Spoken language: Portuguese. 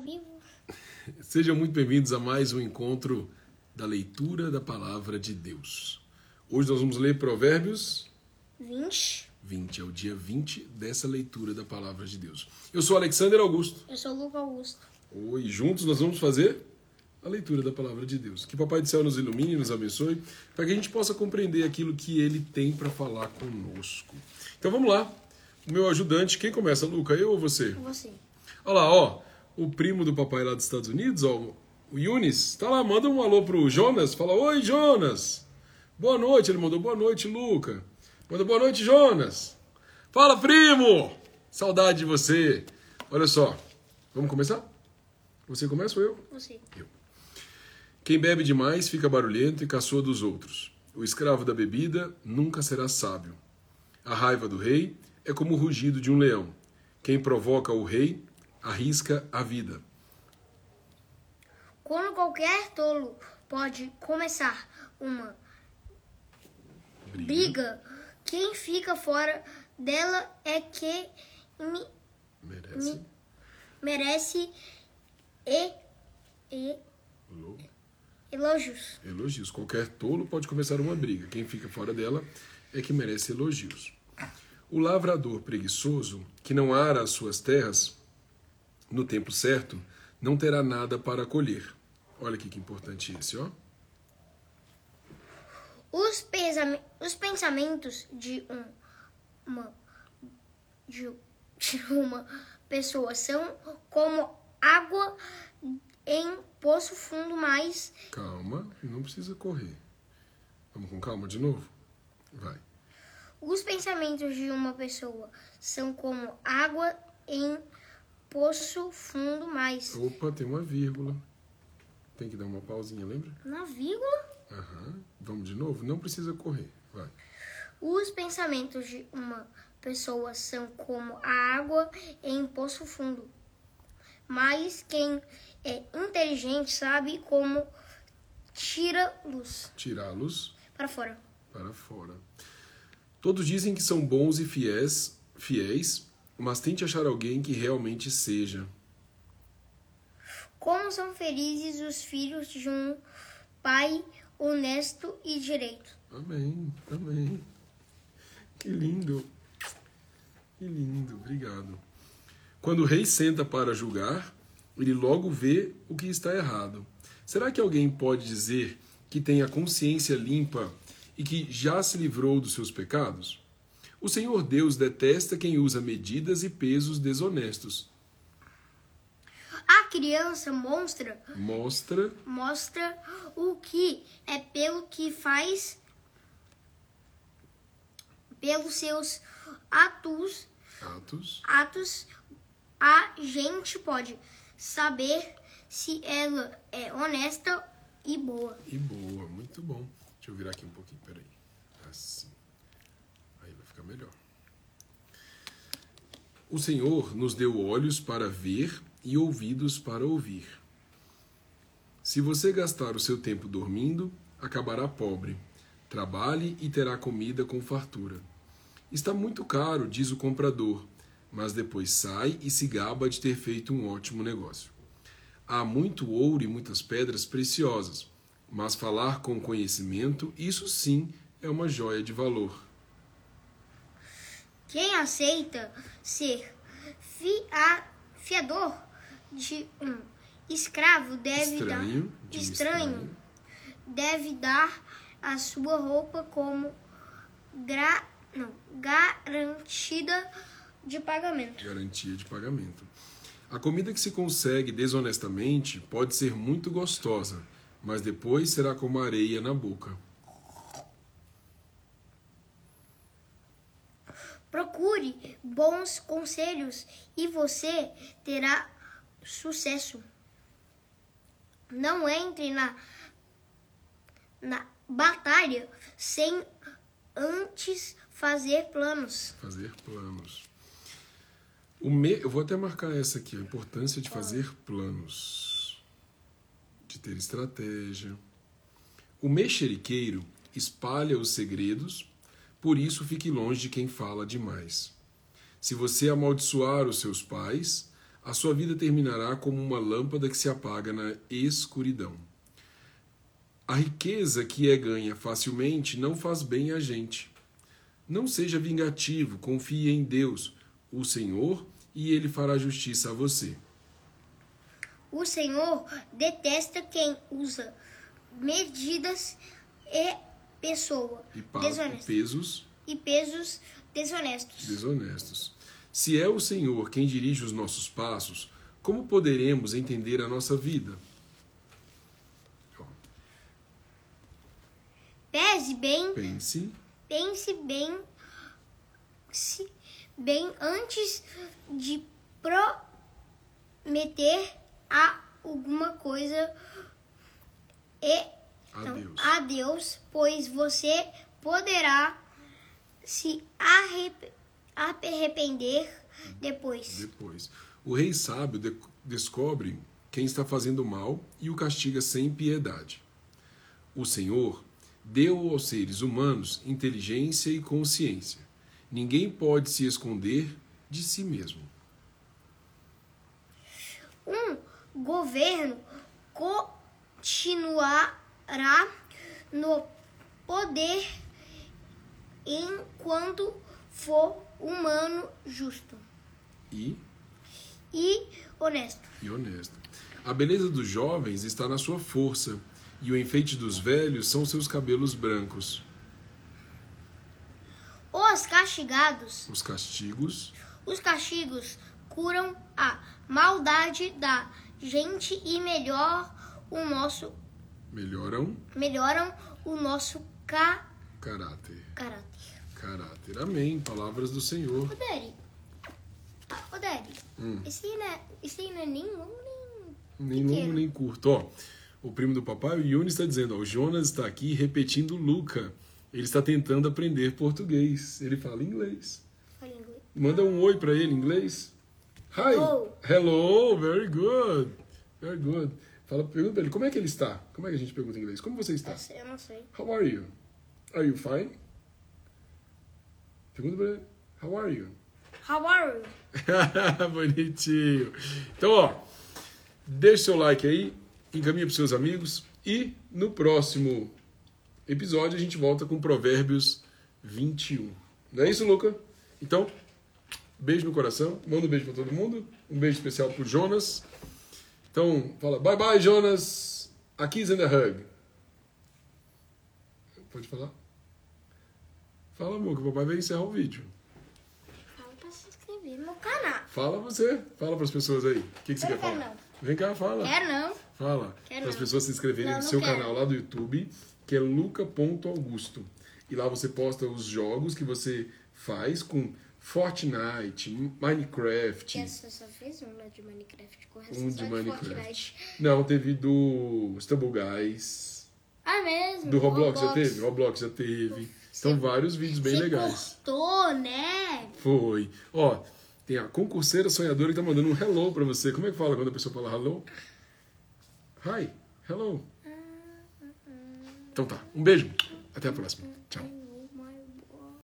vivo. Sejam muito bem-vindos a mais um encontro da leitura da palavra de Deus. Hoje nós vamos ler Provérbios 20. 20, é o dia 20 dessa leitura da palavra de Deus. Eu sou Alexander Augusto. Eu sou Luca Augusto. Oi, juntos nós vamos fazer a leitura da palavra de Deus. Que Papai do Céu nos ilumine, nos abençoe, para que a gente possa compreender aquilo que ele tem para falar conosco. Então vamos lá. O meu ajudante, quem começa, Luca? Eu ou você? Você. Olha lá, ó, o primo do papai lá dos Estados Unidos, ó, o Yunis, tá lá, manda um alô pro Jonas, fala, oi Jonas, boa noite, ele mandou boa noite, Luca, manda boa noite, Jonas, fala primo, saudade de você, olha só, vamos começar? Você começa ou eu? Você. Eu. Quem bebe demais fica barulhento e caçoa dos outros. O escravo da bebida nunca será sábio. A raiva do rei é como o rugido de um leão. Quem provoca o rei arrisca a vida. Quando qualquer tolo pode começar uma Briga. briga, quem fica fora dela é que me- Merece. merece e, e elogios. Elogios. Qualquer tolo pode começar uma briga. Quem fica fora dela é que merece elogios. O lavrador preguiçoso, que não ara as suas terras no tempo certo, não terá nada para colher. Olha aqui que importante esse, ó. Os, os pensamentos de um- uma, de, de uma pessoa são como água em poço fundo, mas Calma, não precisa correr. Vamos com calma de novo? Vai. os pensamentos de uma pessoa são como água em poço fundo, mas Opa, tem uma vírgula. Tem que dar uma pausinha, lembra? na vírgula. Aham. Vamos de novo? Não precisa correr. Vai. Os pensamentos de uma pessoa são como a água em poço fundo. Mas quem é inteligente sabe como tira-los Tirá-los para fora. para fora. Todos dizem que são bons e fiéis, fiéis, mas tente achar alguém que realmente seja. Como são felizes os filhos de um pai honesto e direito. Amém, amém. Que lindo. Que lindo, obrigado. Quando o rei senta para julgar, ele logo vê o que está errado. Será que alguém pode dizer que tem a consciência limpa e que já se livrou dos seus pecados? O Senhor Deus detesta quem usa medidas e pesos desonestos. A criança monstra Mostra mostra o que é pelo que faz pelos seus atos atos. atos, a gente pode saber se ela é honesta e boa. E boa, muito bom. Deixa eu virar aqui um pouquinho, peraí. Assim. Melhor. O Senhor nos deu olhos para ver e ouvidos para ouvir. Se você gastar o seu tempo dormindo, acabará pobre. Trabalhe e terá comida com fartura. Está muito caro, diz o comprador, mas depois sai e se gaba de ter feito um ótimo negócio. Há muito ouro e muitas pedras preciosas, mas falar com conhecimento, isso sim é uma joia de valor. Quem aceita ser fia, fiador de um escravo deve Estranho, dar de estranho, estranho. deve dar a sua roupa como gra, não, garantida de pagamento. Garantia de pagamento. A comida que se consegue desonestamente pode ser muito gostosa, mas depois será como areia na boca. Procure bons conselhos e você terá sucesso. Não entre na, na batalha sem antes fazer planos. Fazer planos. O me... Eu vou até marcar essa aqui, a importância de fazer planos, de ter estratégia. O mexeriqueiro espalha os segredos, por isso fique longe de quem fala demais. Se você amaldiçoar os seus pais, a sua vida terminará como uma lâmpada que se apaga na escuridão. A riqueza que é ganha facilmente não faz bem a gente. Não seja vingativo, confie em Deus, o Senhor, e ele fará justiça a você. O Senhor detesta quem usa medidas e pessoa. E pesos. E pesos desonestos. desonestos. Se é o Senhor quem dirige os nossos passos, como poderemos entender a nossa vida? Pese bem, Pense, pense bem, se bem antes de prometer a alguma coisa e a Então, Deus. a Deus, pois você poderá se arrep- arrepender depois. Depois. O rei sábio de- descobre quem está fazendo mal e o castiga sem piedade. O Senhor deu aos seres humanos inteligência e consciência. Ninguém pode se esconder de si mesmo. Um governo no poder enquanto for humano, justo E, e honesto. e honesto. A beleza dos jovens está na sua força, e o enfeite dos velhos são seus cabelos brancos. Os castigados Os castigos Os castigos curam a maldade da gente e melhor o nosso, melhoram melhoram o nosso ca caráter. caráter. Caráter. Amém. Palavras do Senhor. Ô, Daddy. Ô, Daddy. Hum. Esse aí não é, esse não é nem longo, nem... Nem longo nem curto. Ó, o primo do papai, o Yuni, está dizendo: ó, o Jonas está aqui repetindo Luca. Ele está tentando aprender português. Ele fala inglês. Fala inglês. Manda um oi para ele em inglês. Hi. Hello. Hello. Very good. Very good. Fala, pergunta pra ele como é que ele está. Como é que a gente pergunta em inglês? Como você está? Eu não sei. How are you? Are you fine? Pergunta pra ele. How are you? How are you? Bonitinho. Então, ó, deixa seu like aí, encaminha para seus amigos e no próximo episódio a gente volta com Provérbios 21. Não é isso, Luca? Então, beijo no coração, manda um beijo para todo mundo, um beijo especial pro Jonas. Então, fala bye bye, Jonas. A kiss and a hug. Pode falar? Fala, amor, que o papai vai encerrar o vídeo. Fala pra se inscrever no meu canal. Fala você, fala para as pessoas aí. O que, que você quer falar? não. Vem cá, fala. Quero não. Fala. Quero as pessoas se inscreverem Não, no não seu quero. canal lá do YouTube, que é luca.augusto. E lá você posta os jogos que você faz com Fortnite, Minecraft. Essa só fez uma de Minecraft. Com essa Um de Minecraft. Fortnite. Não, teve do Stumble Guys. Ah, mesmo? Do Roblox, já teve? Roblox já teve. Então, vários vídeos bem Você legais. cortou, né? Foi. Ó, tem a concurseira sonhadora que tá mandando um hello pra você. Como é que fala quando a pessoa fala hello? Hi, hello. Então tá. Um beijo. Até a próxima. Tchau.